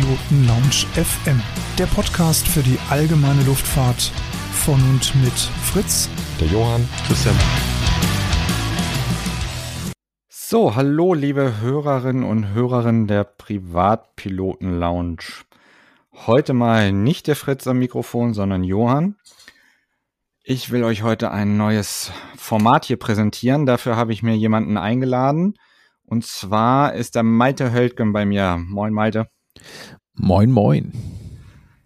Privatpiloten Lounge FM, der Podcast für die allgemeine Luftfahrt von und mit Fritz, der Johann, Christian. So, hallo liebe Hörerinnen und Hörerinnen der Privatpiloten Lounge. Heute mal nicht der Fritz am Mikrofon, sondern Johann. Ich will euch heute ein neues Format hier präsentieren. Dafür habe ich mir jemanden eingeladen. Und zwar ist der Malte Höldgen bei mir. Moin, Malte. Moin, moin.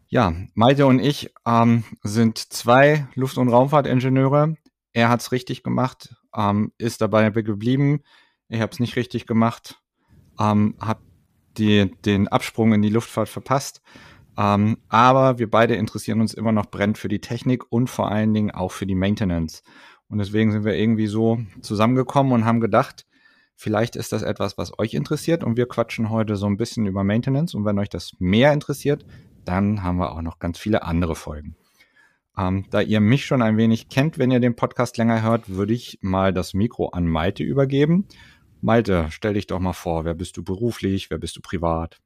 Ja, Malte und ich ähm, sind zwei Luft- und Raumfahrtingenieure. Er hat es richtig gemacht, ähm, ist dabei geblieben. Ich habe es nicht richtig gemacht, ähm, habe den Absprung in die Luftfahrt verpasst. Ähm, aber wir beide interessieren uns immer noch brennend für die Technik und vor allen Dingen auch für die Maintenance. Und deswegen sind wir irgendwie so zusammengekommen und haben gedacht, Vielleicht ist das etwas, was euch interessiert und wir quatschen heute so ein bisschen über Maintenance. Und wenn euch das mehr interessiert, dann haben wir auch noch ganz viele andere Folgen. Ähm, da ihr mich schon ein wenig kennt, wenn ihr den Podcast länger hört, würde ich mal das Mikro an Malte übergeben. Malte, stell dich doch mal vor, wer bist du beruflich, wer bist du privat?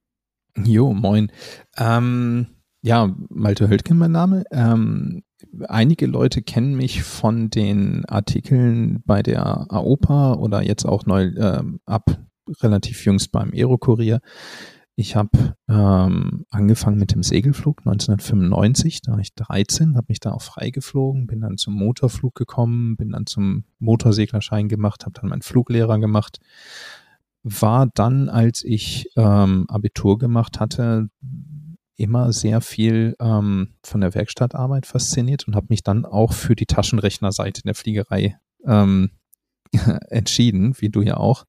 Jo, moin. Ähm, ja, Malte Höldgen mein Name. Ähm, einige Leute kennen mich von den Artikeln bei der AOPA oder jetzt auch neu äh, ab relativ jüngst beim Aerokurier. Ich habe ähm, angefangen mit dem Segelflug 1995, da war ich 13, habe mich da auch freigeflogen, bin dann zum Motorflug gekommen, bin dann zum Motorseglerschein gemacht, habe dann meinen Fluglehrer gemacht, war dann, als ich ähm, Abitur gemacht hatte, immer sehr viel ähm, von der Werkstattarbeit fasziniert und habe mich dann auch für die Taschenrechnerseite der Fliegerei ähm, entschieden, wie du ja auch.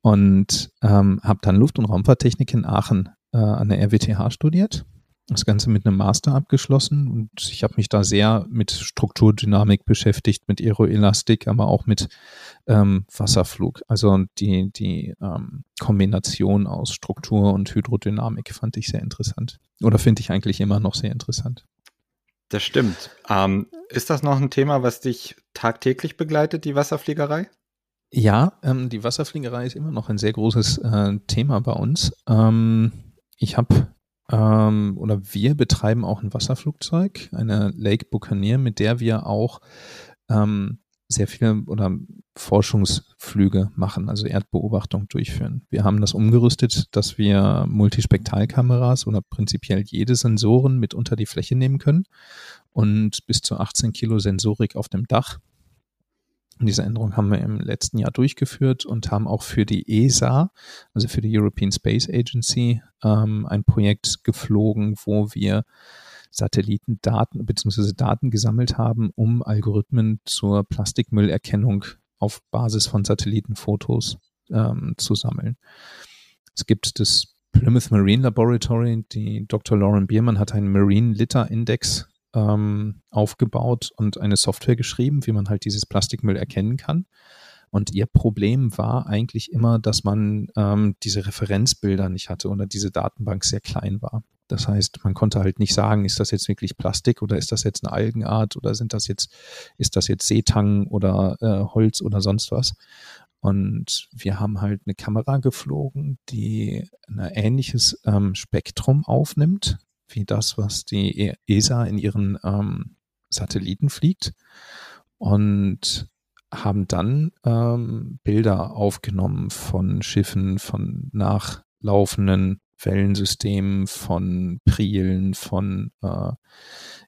Und ähm, habe dann Luft- und Raumfahrttechnik in Aachen äh, an der RWTH studiert das Ganze mit einem Master abgeschlossen und ich habe mich da sehr mit Strukturdynamik beschäftigt, mit Aeroelastik, aber auch mit ähm, Wasserflug. Also die, die ähm, Kombination aus Struktur und Hydrodynamik fand ich sehr interessant. Oder finde ich eigentlich immer noch sehr interessant. Das stimmt. Ähm, ist das noch ein Thema, was dich tagtäglich begleitet, die Wasserfliegerei? Ja, ähm, die Wasserfliegerei ist immer noch ein sehr großes äh, Thema bei uns. Ähm, ich habe ähm, oder wir betreiben auch ein Wasserflugzeug, eine Lake Buccaneer, mit der wir auch ähm, sehr viele oder Forschungsflüge machen, also Erdbeobachtung durchführen. Wir haben das umgerüstet, dass wir Multispektralkameras oder prinzipiell jede Sensoren mit unter die Fläche nehmen können und bis zu 18 Kilo Sensorik auf dem Dach diese Änderung haben wir im letzten Jahr durchgeführt und haben auch für die ESA, also für die European Space Agency, ähm, ein Projekt geflogen, wo wir Satellitendaten bzw. Daten gesammelt haben, um Algorithmen zur Plastikmüllerkennung auf Basis von Satellitenfotos ähm, zu sammeln. Es gibt das Plymouth Marine Laboratory, die Dr. Lauren Biermann hat einen Marine Litter Index ähm, aufgebaut und eine Software geschrieben, wie man halt dieses Plastikmüll erkennen kann. Und ihr Problem war eigentlich immer, dass man ähm, diese Referenzbilder nicht hatte oder diese Datenbank sehr klein war. Das heißt, man konnte halt nicht sagen, ist das jetzt wirklich Plastik oder ist das jetzt eine Algenart oder sind das jetzt, ist das jetzt Seetang oder äh, Holz oder sonst was. Und wir haben halt eine Kamera geflogen, die ein ähnliches ähm, Spektrum aufnimmt, wie das, was die ESA in ihren ähm, Satelliten fliegt und haben dann ähm, Bilder aufgenommen von Schiffen, von nachlaufenden Wellensystemen, von Prielen, von äh,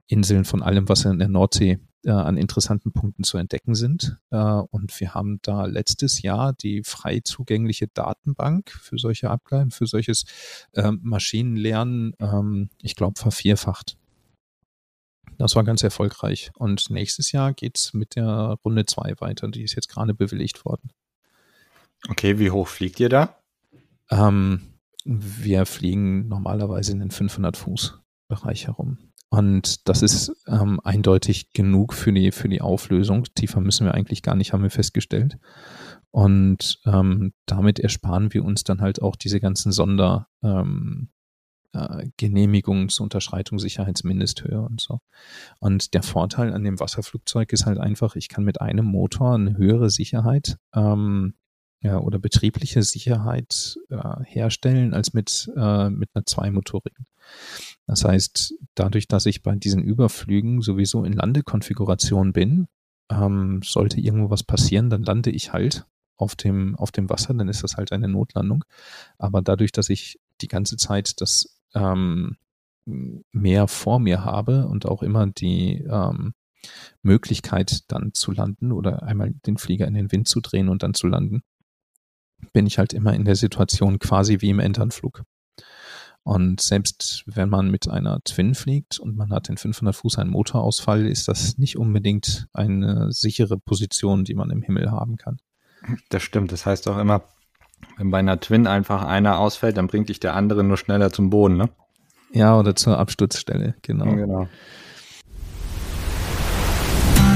Inseln, von allem, was in der Nordsee äh, an interessanten Punkten zu entdecken sind. Äh, und wir haben da letztes Jahr die frei zugängliche Datenbank für solche Abgaben, für solches äh, Maschinenlernen, ähm, ich glaube, vervierfacht. Das war ganz erfolgreich. Und nächstes Jahr geht es mit der Runde 2 weiter. Die ist jetzt gerade bewilligt worden. Okay, wie hoch fliegt ihr da? Ähm, wir fliegen normalerweise in den 500 Fuß Bereich herum. Und das ist ähm, eindeutig genug für die, für die Auflösung. Tiefer müssen wir eigentlich gar nicht, haben wir festgestellt. Und ähm, damit ersparen wir uns dann halt auch diese ganzen Sonder, ähm, äh, zur Unterschreitung Sicherheitsmindesthöhe und so. Und der Vorteil an dem Wasserflugzeug ist halt einfach, ich kann mit einem Motor eine höhere Sicherheit ähm, ja, oder betriebliche Sicherheit äh, herstellen als mit, äh, mit einer zweimotorigen. Das heißt, dadurch, dass ich bei diesen Überflügen sowieso in Landekonfiguration bin, ähm, sollte irgendwo was passieren, dann lande ich halt auf dem, auf dem Wasser, dann ist das halt eine Notlandung. Aber dadurch, dass ich die ganze Zeit das ähm, Meer vor mir habe und auch immer die ähm, Möglichkeit dann zu landen oder einmal den Flieger in den Wind zu drehen und dann zu landen, bin ich halt immer in der Situation quasi wie im Enternflug. Und selbst wenn man mit einer Twin fliegt und man hat in 500 Fuß einen Motorausfall, ist das nicht unbedingt eine sichere Position, die man im Himmel haben kann. Das stimmt. Das heißt auch immer, wenn bei einer Twin einfach einer ausfällt, dann bringt dich der andere nur schneller zum Boden, ne? Ja, oder zur Absturzstelle, genau. genau.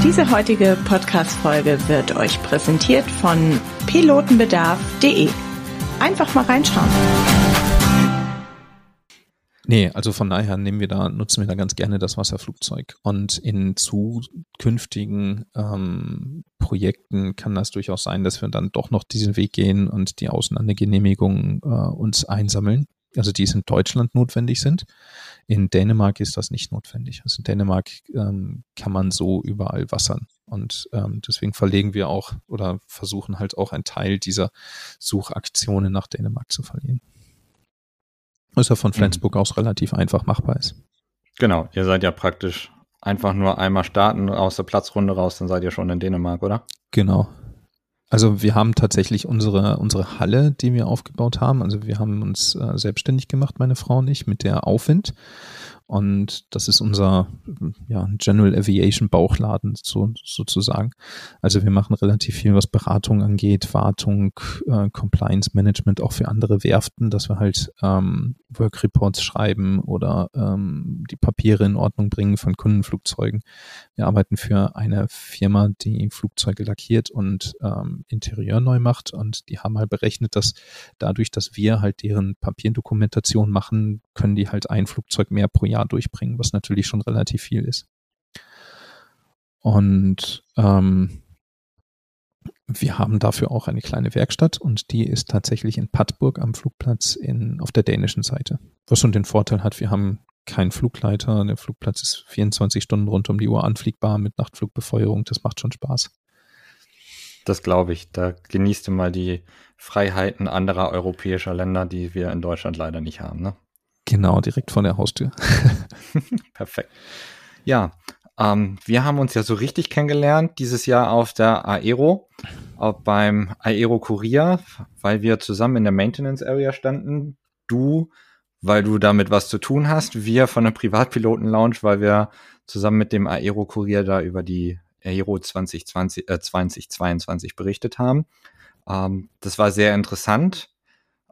Diese heutige Podcast-Folge wird euch präsentiert von pilotenbedarf.de. Einfach mal reinschauen. Nee, also von daher nehmen wir da, nutzen wir da ganz gerne das Wasserflugzeug. Und in zukünftigen ähm, Projekten kann das durchaus sein, dass wir dann doch noch diesen Weg gehen und die Außenlandegenehmigungen äh, uns einsammeln. Also die es in Deutschland notwendig sind. In Dänemark ist das nicht notwendig. Also in Dänemark ähm, kann man so überall wassern. Und ähm, deswegen verlegen wir auch oder versuchen halt auch einen Teil dieser Suchaktionen nach Dänemark zu verlegen. Was ja von mhm. Flensburg mhm. aus relativ einfach machbar ist. Genau, ihr seid ja praktisch einfach nur einmal starten aus der Platzrunde raus, dann seid ihr schon in Dänemark, oder? Genau. Also wir haben tatsächlich unsere, unsere Halle, die wir aufgebaut haben. Also wir haben uns äh, selbstständig gemacht, meine Frau und ich, mit der Aufwind. Und das ist unser ja, General Aviation Bauchladen so, sozusagen. Also wir machen relativ viel, was Beratung angeht, Wartung, äh, Compliance Management auch für andere Werften, dass wir halt ähm, Work Reports schreiben oder ähm, die Papiere in Ordnung bringen von Kundenflugzeugen. Wir arbeiten für eine Firma, die Flugzeuge lackiert und ähm, Interieur neu macht und die haben halt berechnet, dass dadurch, dass wir halt deren Papierdokumentation machen, können die halt ein Flugzeug mehr pro Jahr durchbringen, was natürlich schon relativ viel ist. Und ähm, wir haben dafür auch eine kleine Werkstatt und die ist tatsächlich in Pattburg am Flugplatz in, auf der dänischen Seite. Was schon den Vorteil hat, wir haben keinen Flugleiter. Der Flugplatz ist 24 Stunden rund um die Uhr anfliegbar mit Nachtflugbefeuerung. Das macht schon Spaß. Das glaube ich. Da genießt du mal die Freiheiten anderer europäischer Länder, die wir in Deutschland leider nicht haben. Ne? Genau, direkt vor der Haustür. Perfekt. Ja, ähm, wir haben uns ja so richtig kennengelernt dieses Jahr auf der Aero, auch beim Aero Kurier, weil wir zusammen in der Maintenance Area standen. Du, weil du damit was zu tun hast. Wir von der Privatpiloten Lounge, weil wir zusammen mit dem Aero Kurier da über die Aero 2020, äh, 2022 berichtet haben. Ähm, das war sehr interessant.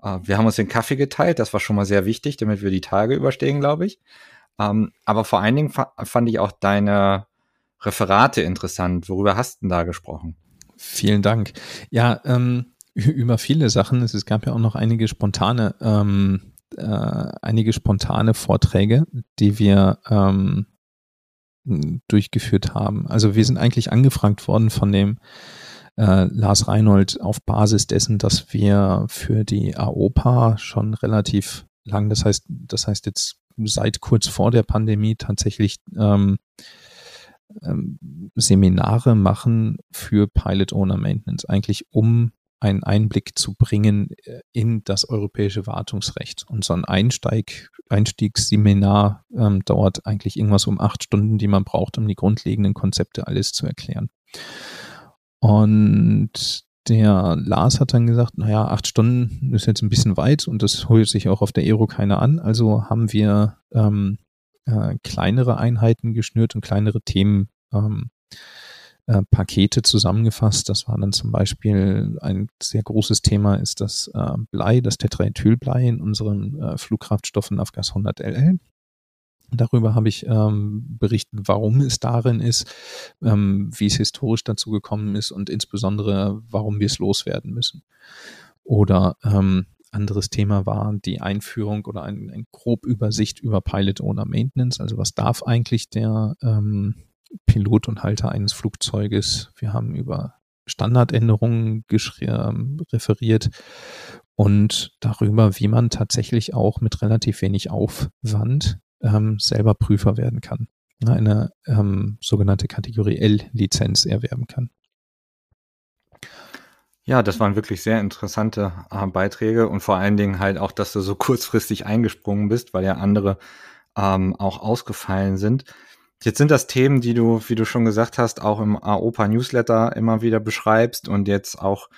Äh, wir haben uns den Kaffee geteilt, das war schon mal sehr wichtig, damit wir die Tage überstehen, glaube ich. Ähm, aber vor allen Dingen fa fand ich auch deine Referate interessant. Worüber hast du denn da gesprochen? Vielen Dank. Ja, ähm, über viele Sachen. Es gab ja auch noch einige spontane, ähm, äh, einige spontane Vorträge, die wir ähm, durchgeführt haben. Also wir sind eigentlich angefragt worden von dem äh, Lars Reinhold auf Basis dessen, dass wir für die AOPA schon relativ lang, das heißt, das heißt jetzt seit kurz vor der Pandemie tatsächlich ähm, ähm, Seminare machen für Pilot Owner Maintenance, eigentlich um einen Einblick zu bringen äh, in das europäische Wartungsrecht. Und so ein Einsteig, Einstiegsseminar ähm, dauert eigentlich irgendwas um acht Stunden, die man braucht, um die grundlegenden Konzepte alles zu erklären. Und der Lars hat dann gesagt, naja, acht Stunden ist jetzt ein bisschen weit und das holt sich auch auf der Aero keiner an. Also haben wir ähm, äh, kleinere Einheiten geschnürt und kleinere Themen ähm, äh, Pakete zusammengefasst. Das war dann zum Beispiel ein sehr großes Thema ist das äh, Blei, das Tetraethylblei in unseren äh, Flugkraftstoffen Afgas 100 LL. Darüber habe ich ähm, berichtet, warum es darin ist, ähm, wie es historisch dazu gekommen ist und insbesondere, warum wir es loswerden müssen. Oder ähm, anderes Thema war die Einführung oder ein, ein grob Übersicht über Pilot Owner Maintenance. Also was darf eigentlich der ähm, Pilot und Halter eines Flugzeuges? Wir haben über Standardänderungen ähm, referiert und darüber, wie man tatsächlich auch mit relativ wenig Aufwand ähm, selber Prüfer werden kann, eine ähm, sogenannte Kategorie L-Lizenz erwerben kann. Ja, das waren wirklich sehr interessante äh, Beiträge und vor allen Dingen halt auch, dass du so kurzfristig eingesprungen bist, weil ja andere ähm, auch ausgefallen sind. Jetzt sind das Themen, die du, wie du schon gesagt hast, auch im AOPA Newsletter immer wieder beschreibst und jetzt auch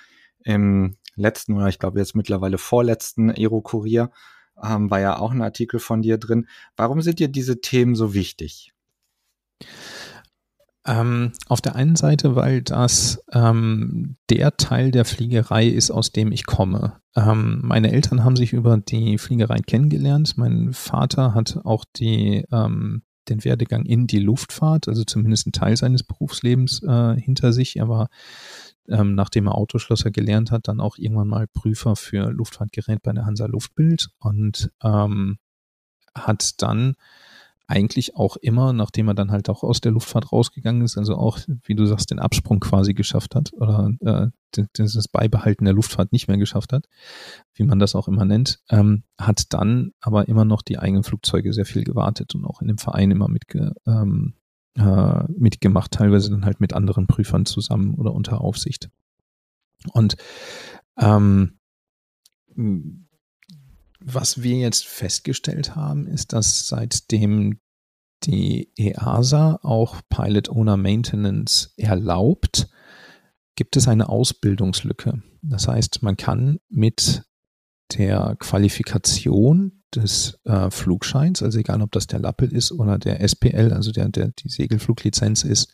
im letzten oder ich glaube jetzt mittlerweile vorletzten Aero Kurier ähm, war ja auch ein Artikel von dir drin. Warum sind dir diese Themen so wichtig? Ähm, auf der einen Seite, weil das ähm, der Teil der Fliegerei ist, aus dem ich komme. Ähm, meine Eltern haben sich über die Fliegerei kennengelernt. Mein Vater hat auch die, ähm, den Werdegang in die Luftfahrt, also zumindest einen Teil seines Berufslebens äh, hinter sich. Er war, ähm, nachdem er Autoschlosser gelernt hat, dann auch irgendwann mal Prüfer für Luftfahrtgerät bei der Hansa Luftbild und ähm, hat dann eigentlich auch immer, nachdem er dann halt auch aus der Luftfahrt rausgegangen ist, also auch, wie du sagst, den Absprung quasi geschafft hat oder äh, das Beibehalten der Luftfahrt nicht mehr geschafft hat, wie man das auch immer nennt, ähm, hat dann aber immer noch die eigenen Flugzeuge sehr viel gewartet und auch in dem Verein immer mitge, ähm, äh, mitgemacht, teilweise dann halt mit anderen Prüfern zusammen oder unter Aufsicht. Und ähm, was wir jetzt festgestellt haben, ist, dass seitdem die EASA auch Pilot Owner Maintenance erlaubt, gibt es eine Ausbildungslücke. Das heißt, man kann mit der Qualifikation des äh, Flugscheins, also egal ob das der Lappel ist oder der SPL, also der, der die Segelfluglizenz ist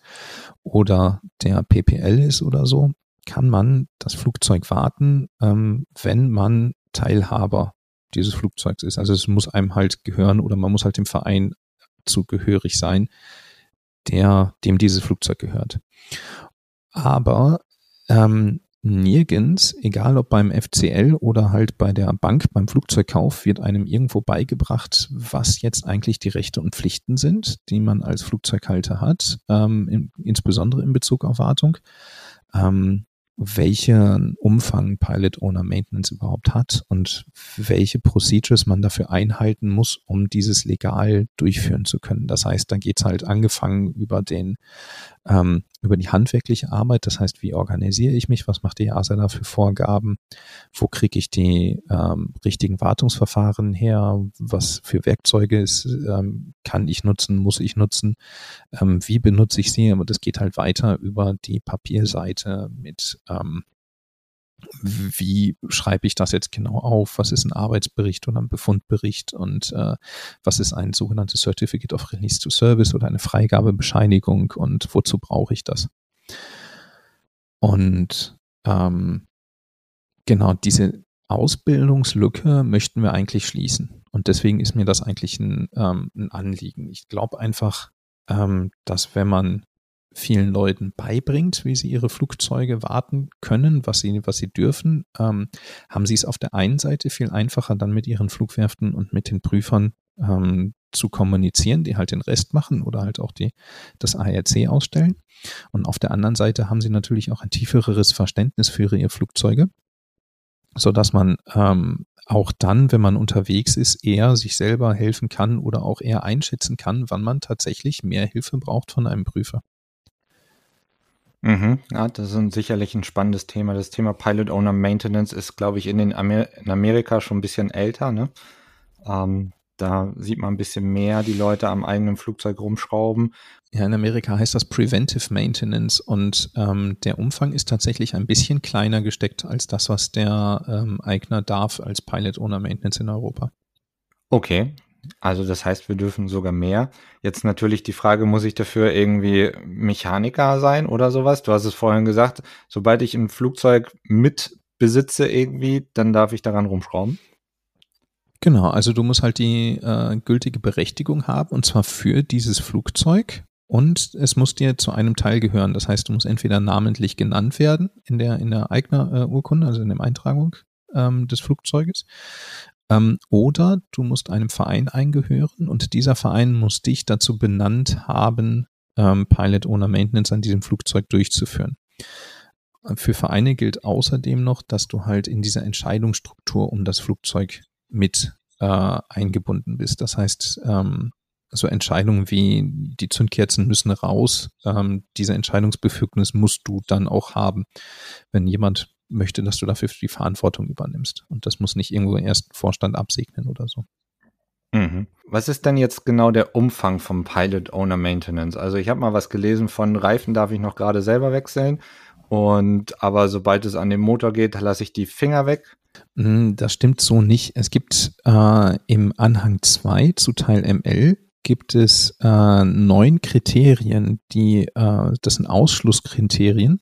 oder der PPL ist oder so, kann man das Flugzeug warten, ähm, wenn man Teilhaber dieses Flugzeugs ist. Also es muss einem halt gehören oder man muss halt dem Verein zugehörig sein, der, dem dieses Flugzeug gehört. Aber ähm, nirgends, egal ob beim FCL oder halt bei der Bank beim Flugzeugkauf, wird einem irgendwo beigebracht, was jetzt eigentlich die Rechte und Pflichten sind, die man als Flugzeughalter hat, ähm, in, insbesondere in Bezug auf Wartung. Ähm, welchen Umfang Pilot Owner Maintenance überhaupt hat und welche Procedures man dafür einhalten muss, um dieses legal durchführen zu können. Das heißt, da geht's halt angefangen über den ähm, über die handwerkliche Arbeit, das heißt, wie organisiere ich mich, was macht die EASA da für Vorgaben, wo kriege ich die ähm, richtigen Wartungsverfahren her, was für Werkzeuge ist, ähm, kann ich nutzen, muss ich nutzen, ähm, wie benutze ich sie, aber das geht halt weiter über die Papierseite mit ähm, wie schreibe ich das jetzt genau auf? Was ist ein Arbeitsbericht oder ein Befundbericht? Und äh, was ist ein sogenanntes Certificate of Release to Service oder eine Freigabebescheinigung? Und wozu brauche ich das? Und ähm, genau diese Ausbildungslücke möchten wir eigentlich schließen. Und deswegen ist mir das eigentlich ein, ähm, ein Anliegen. Ich glaube einfach, ähm, dass wenn man vielen Leuten beibringt, wie sie ihre Flugzeuge warten können, was sie, was sie dürfen, ähm, haben sie es auf der einen Seite viel einfacher, dann mit ihren Flugwerften und mit den Prüfern ähm, zu kommunizieren, die halt den Rest machen oder halt auch die, das ARC ausstellen. Und auf der anderen Seite haben sie natürlich auch ein tieferes Verständnis für ihre Flugzeuge, so dass man ähm, auch dann, wenn man unterwegs ist, eher sich selber helfen kann oder auch eher einschätzen kann, wann man tatsächlich mehr Hilfe braucht von einem Prüfer. Mhm. Ja, das ist sicherlich ein spannendes Thema. Das Thema Pilot Owner Maintenance ist, glaube ich, in, den Amer in Amerika schon ein bisschen älter. Ne? Ähm, da sieht man ein bisschen mehr die Leute am eigenen Flugzeug rumschrauben. Ja, in Amerika heißt das Preventive Maintenance und ähm, der Umfang ist tatsächlich ein bisschen kleiner gesteckt als das, was der ähm, Eigner darf als Pilot Owner Maintenance in Europa. Okay, also das heißt, wir dürfen sogar mehr. Jetzt natürlich die Frage, muss ich dafür irgendwie Mechaniker sein oder sowas? Du hast es vorhin gesagt, sobald ich ein Flugzeug mit besitze irgendwie, dann darf ich daran rumschrauben. Genau, also du musst halt die äh, gültige Berechtigung haben und zwar für dieses Flugzeug und es muss dir zu einem Teil gehören. Das heißt, du musst entweder namentlich genannt werden in der in der Eignerurkunde, äh, also in der Eintragung ähm, des Flugzeuges, ähm, oder du musst einem Verein eingehören und dieser Verein muss dich dazu benannt haben, ähm, Pilot Owner Maintenance an diesem Flugzeug durchzuführen. für Vereine gilt außerdem noch, dass du halt in dieser Entscheidungsstruktur um das Flugzeug mit äh, eingebunden bist. Das heißt, ähm, so Entscheidungen wie die Zündkerzen müssen raus, ähm, diese Entscheidungsbefugnis musst du dann auch haben, wenn jemand möchte, dass du dafür die Verantwortung übernimmst. Und das muss nicht irgendwo erst Vorstand absegnen oder so. Mhm. Was ist denn jetzt genau der Umfang vom Pilot Owner Maintenance? Also ich habe mal was gelesen von Reifen darf ich noch gerade selber wechseln und aber sobald es an den Motor geht, lasse ich die Finger weg. Hm, das stimmt so nicht. Es gibt äh, im Anhang 2 zu Teil ML gibt es äh, neun Kriterien, die äh, das sind Ausschlusskriterien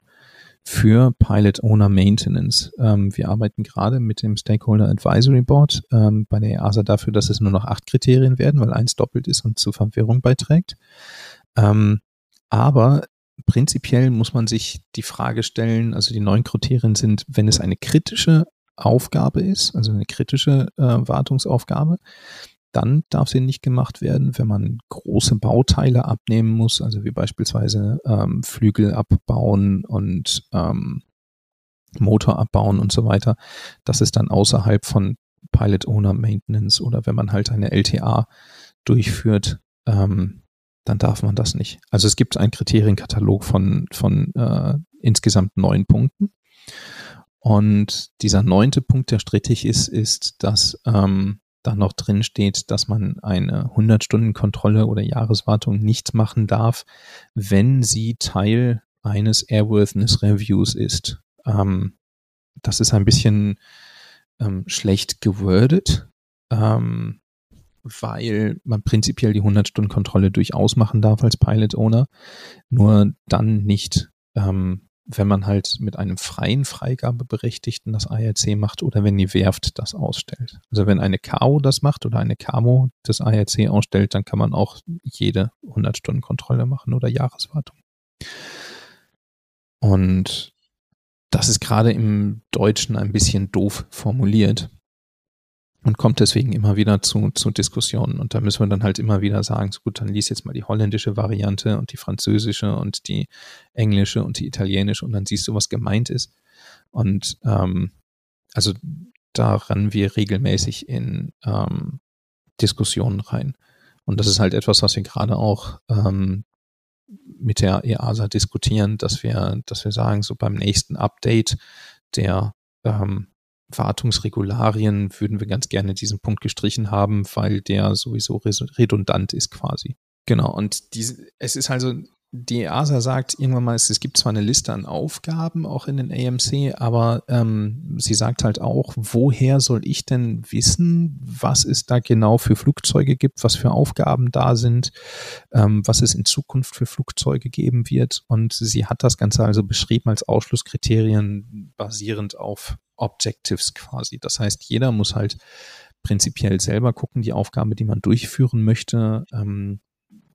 für Pilot Owner Maintenance. Ähm, wir arbeiten gerade mit dem Stakeholder Advisory Board ähm, bei der EASA dafür, dass es nur noch acht Kriterien werden, weil eins doppelt ist und zu Verwirrung beiträgt. Ähm, aber prinzipiell muss man sich die Frage stellen, also die neun Kriterien sind, wenn es eine kritische Aufgabe ist, also eine kritische äh, Wartungsaufgabe, dann darf sie nicht gemacht werden, wenn man große Bauteile abnehmen muss, also wie beispielsweise ähm, Flügel abbauen und ähm, Motor abbauen und so weiter. Das ist dann außerhalb von Pilot Owner Maintenance oder wenn man halt eine LTA durchführt, ähm, dann darf man das nicht. Also es gibt einen Kriterienkatalog von, von äh, insgesamt neun Punkten. Und dieser neunte Punkt, der strittig ist, ist, dass ähm, da noch drin steht, dass man eine 100-Stunden-Kontrolle oder Jahreswartung nicht machen darf, wenn sie Teil eines Airworthiness Reviews ist. Ähm, das ist ein bisschen ähm, schlecht gewordet, ähm, weil man prinzipiell die 100-Stunden-Kontrolle durchaus machen darf als Pilot Owner, nur dann nicht ähm, wenn man halt mit einem freien Freigabeberechtigten das ARC macht oder wenn die Werft das ausstellt. Also wenn eine KO das macht oder eine KMO das ARC ausstellt, dann kann man auch jede 100-Stunden-Kontrolle machen oder Jahreswartung. Und das ist gerade im Deutschen ein bisschen doof formuliert und kommt deswegen immer wieder zu, zu Diskussionen. Und da müssen wir dann halt immer wieder sagen, so gut, dann lies jetzt mal die holländische Variante und die französische und die englische und die italienische und dann siehst du, was gemeint ist. Und ähm, also da rennen wir regelmäßig in ähm, Diskussionen rein. Und das ist halt etwas, was wir gerade auch ähm, mit der EASA diskutieren, dass wir, dass wir sagen, so beim nächsten Update der ähm, Wartungsregularien würden wir ganz gerne diesen Punkt gestrichen haben, weil der sowieso redundant ist quasi. Genau, und diese, es ist also die EASA sagt irgendwann mal, es gibt zwar eine Liste an Aufgaben auch in den AMC, aber ähm, sie sagt halt auch, woher soll ich denn wissen, was es da genau für Flugzeuge gibt, was für Aufgaben da sind, ähm, was es in Zukunft für Flugzeuge geben wird. Und sie hat das Ganze also beschrieben als Ausschlusskriterien basierend auf Objectives quasi. Das heißt, jeder muss halt prinzipiell selber gucken, die Aufgabe, die man durchführen möchte, ähm,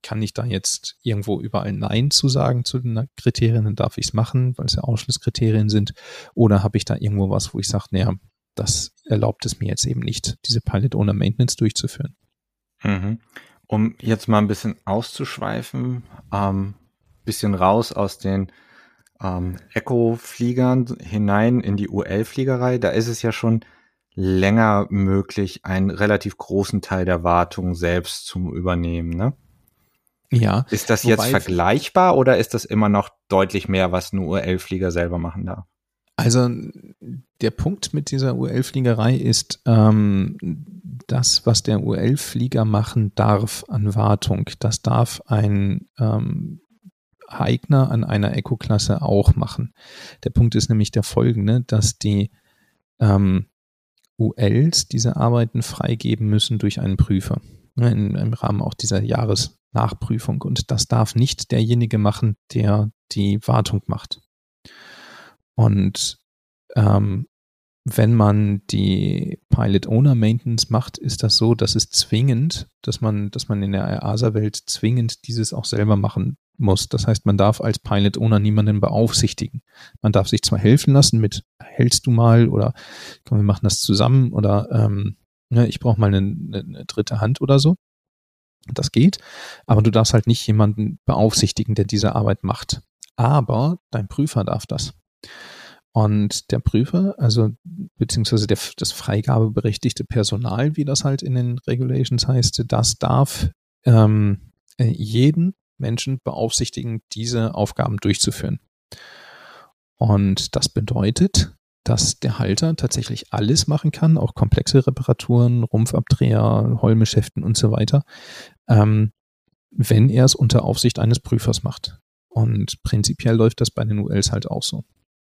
kann ich da jetzt irgendwo überall Nein zu sagen zu den Kriterien, dann darf ich es machen, weil es ja Ausschlusskriterien sind. Oder habe ich da irgendwo was, wo ich sage, naja, das erlaubt es mir jetzt eben nicht, diese Pilot ohne Maintenance durchzuführen. Mhm. Um jetzt mal ein bisschen auszuschweifen, ähm, bisschen raus aus den ähm, Echo-Fliegern hinein in die UL-Fliegerei, da ist es ja schon länger möglich, einen relativ großen Teil der Wartung selbst zu übernehmen, ne? Ja. Ist das jetzt vergleichbar oder ist das immer noch deutlich mehr, was ein UL-Flieger selber machen darf? Also der Punkt mit dieser UL-Fliegerei ist, ähm, das, was der UL-Flieger machen darf an Wartung, das darf ein ähm, Eigner an einer Eco-Klasse auch machen. Der Punkt ist nämlich der folgende, dass die ähm, ULs diese Arbeiten freigeben müssen durch einen Prüfer. Ne, in, Im Rahmen auch dieser Jahres, Nachprüfung. Und das darf nicht derjenige machen, der die Wartung macht. Und ähm, wenn man die Pilot Owner Maintenance macht, ist das so, dass es zwingend, dass man, dass man in der EASA-Welt zwingend dieses auch selber machen muss. Das heißt, man darf als Pilot Owner niemanden beaufsichtigen. Man darf sich zwar helfen lassen mit, hältst du mal oder komm, wir machen das zusammen oder ähm, ne, ich brauche mal eine, eine dritte Hand oder so. Das geht, aber du darfst halt nicht jemanden beaufsichtigen, der diese Arbeit macht. Aber dein Prüfer darf das. Und der Prüfer, also beziehungsweise der, das freigabeberechtigte Personal, wie das halt in den Regulations heißt, das darf ähm, äh, jeden Menschen beaufsichtigen, diese Aufgaben durchzuführen. Und das bedeutet, dass der Halter tatsächlich alles machen kann, auch komplexe Reparaturen, Rumpfabdreher, Holmeschäften und so weiter, ähm, wenn er es unter Aufsicht eines Prüfers macht. Und prinzipiell läuft das bei den ULs halt auch so.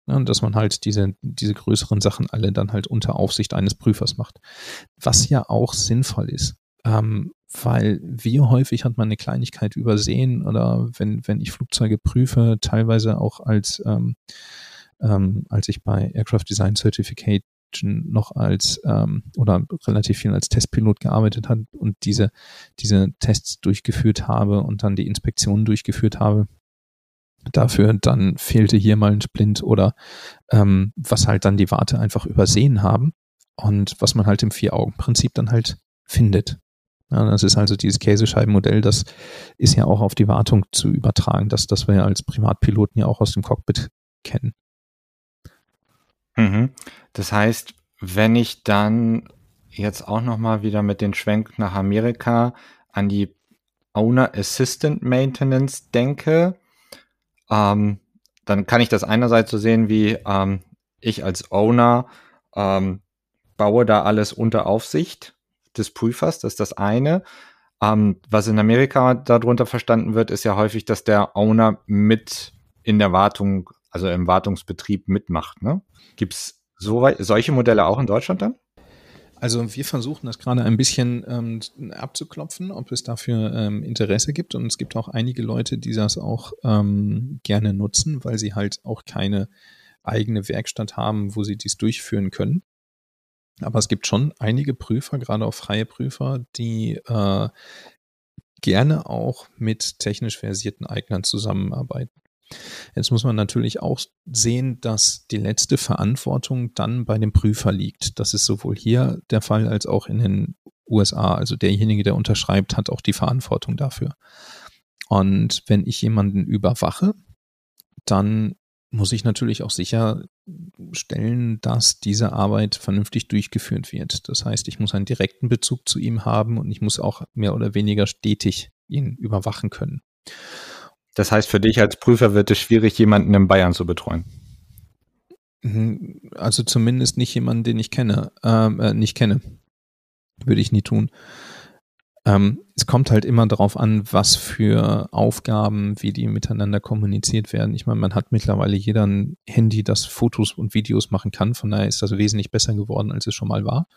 Ja, dass man halt diese, diese größeren Sachen alle dann halt unter Aufsicht eines Prüfers macht. Was ja auch sinnvoll ist. Ähm, weil wie häufig hat man eine Kleinigkeit übersehen oder wenn, wenn ich Flugzeuge prüfe, teilweise auch als, ähm, ähm, als ich bei Aircraft Design Certification noch als ähm, oder relativ viel als Testpilot gearbeitet hat und diese, diese Tests durchgeführt habe und dann die Inspektionen durchgeführt habe, dafür, dann fehlte hier mal ein Splint oder ähm, was halt dann die Warte einfach übersehen haben und was man halt im Vier-Augen-Prinzip dann halt findet. Ja, das ist also dieses Käsescheibenmodell, das ist ja auch auf die Wartung zu übertragen, das, das wir ja als Privatpiloten ja auch aus dem Cockpit kennen. Mhm. Das heißt, wenn ich dann jetzt auch nochmal wieder mit den Schwenk nach Amerika an die Owner Assistant Maintenance denke, ähm, dann kann ich das einerseits so sehen, wie ähm, ich als Owner ähm, baue da alles unter Aufsicht des Prüfers, das ist das eine. Ähm, was in Amerika darunter verstanden wird, ist ja häufig, dass der Owner mit in der Wartung, also im Wartungsbetrieb mitmacht. Ne? Gibt es so, solche Modelle auch in Deutschland dann? Also wir versuchen das gerade ein bisschen ähm, abzuklopfen, ob es dafür ähm, Interesse gibt. Und es gibt auch einige Leute, die das auch ähm, gerne nutzen, weil sie halt auch keine eigene Werkstatt haben, wo sie dies durchführen können. Aber es gibt schon einige Prüfer, gerade auch freie Prüfer, die äh, gerne auch mit technisch versierten Eignern zusammenarbeiten. Jetzt muss man natürlich auch sehen, dass die letzte Verantwortung dann bei dem Prüfer liegt. Das ist sowohl hier der Fall als auch in den USA. Also derjenige, der unterschreibt, hat auch die Verantwortung dafür. Und wenn ich jemanden überwache, dann muss ich natürlich auch sicherstellen, dass diese Arbeit vernünftig durchgeführt wird. Das heißt, ich muss einen direkten Bezug zu ihm haben und ich muss auch mehr oder weniger stetig ihn überwachen können. Das heißt, für dich als Prüfer wird es schwierig, jemanden in Bayern zu betreuen. Mhm, also zumindest nicht jemanden, den ich kenne, ähm, äh, nicht kenne. Würde ich nie tun. Ähm, es kommt halt immer darauf an, was für Aufgaben, wie die miteinander kommuniziert werden. Ich meine, man hat mittlerweile jeder ein Handy, das Fotos und Videos machen kann. Von daher ist das wesentlich besser geworden, als es schon mal war.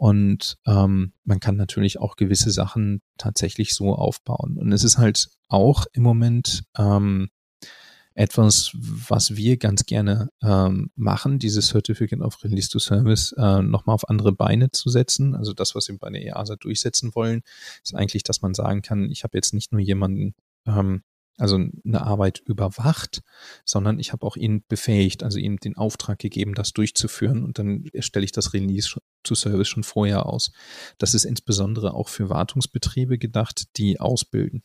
Und ähm, man kann natürlich auch gewisse Sachen tatsächlich so aufbauen. Und es ist halt auch im Moment ähm, etwas, was wir ganz gerne ähm, machen, dieses Certificate of Release to Service äh, nochmal auf andere Beine zu setzen. Also das, was wir bei der EASA durchsetzen wollen, ist eigentlich, dass man sagen kann, ich habe jetzt nicht nur jemanden, ähm, also eine Arbeit überwacht, sondern ich habe auch ihn befähigt, also ihm den Auftrag gegeben, das durchzuführen und dann stelle ich das Release to Service schon vorher aus. Das ist insbesondere auch für Wartungsbetriebe gedacht, die ausbilden.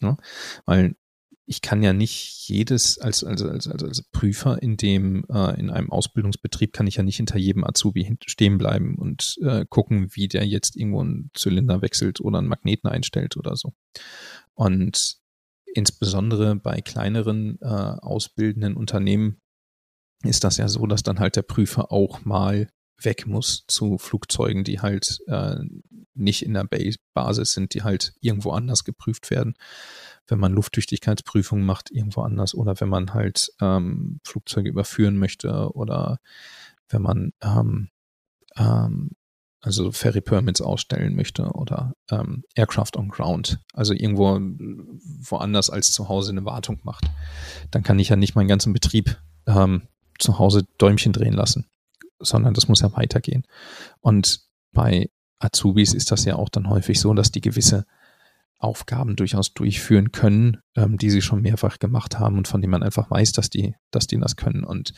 Ja? Weil ich kann ja nicht jedes, als, als, als, als Prüfer in dem, äh, in einem Ausbildungsbetrieb kann ich ja nicht hinter jedem Azubi stehen bleiben und äh, gucken, wie der jetzt irgendwo einen Zylinder wechselt oder einen Magneten einstellt oder so. Und insbesondere bei kleineren äh, ausbildenden Unternehmen ist das ja so, dass dann halt der Prüfer auch mal weg muss zu Flugzeugen, die halt äh, nicht in der Basis sind, die halt irgendwo anders geprüft werden. Wenn man Lufttüchtigkeitsprüfungen macht, irgendwo anders oder wenn man halt ähm, Flugzeuge überführen möchte oder wenn man ähm, ähm, also Ferry Permits ausstellen möchte oder ähm, Aircraft on Ground, also irgendwo woanders als zu Hause eine Wartung macht, dann kann ich ja nicht meinen ganzen Betrieb ähm, zu Hause Däumchen drehen lassen, sondern das muss ja weitergehen. Und bei Azubis ist das ja auch dann häufig so, dass die gewisse Aufgaben durchaus durchführen können, ähm, die sie schon mehrfach gemacht haben und von denen man einfach weiß, dass die, dass die das können. Und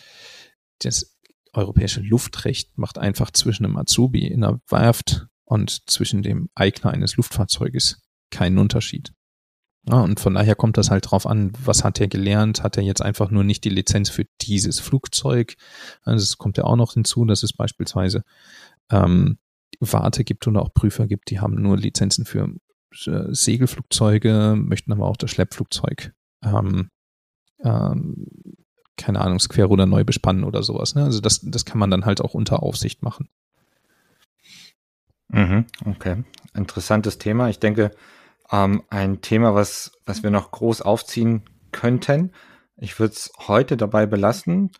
das europäische Luftrecht macht einfach zwischen einem Azubi in einer Werft und zwischen dem Eigner eines Luftfahrzeuges keinen Unterschied. Ja, und von daher kommt das halt drauf an, was hat er gelernt? Hat er jetzt einfach nur nicht die Lizenz für dieses Flugzeug? Also es kommt ja auch noch hinzu, dass es beispielsweise ähm, Warte gibt oder auch Prüfer gibt, die haben nur Lizenzen für äh, Segelflugzeuge, möchten aber auch das Schleppflugzeug, ähm, ähm, keine Ahnung, Querruder neu bespannen oder sowas. Ne? Also das, das kann man dann halt auch unter Aufsicht machen. Mhm, okay, interessantes Thema. Ich denke, ähm, ein Thema, was, was wir noch groß aufziehen könnten. Ich würde es heute dabei belassen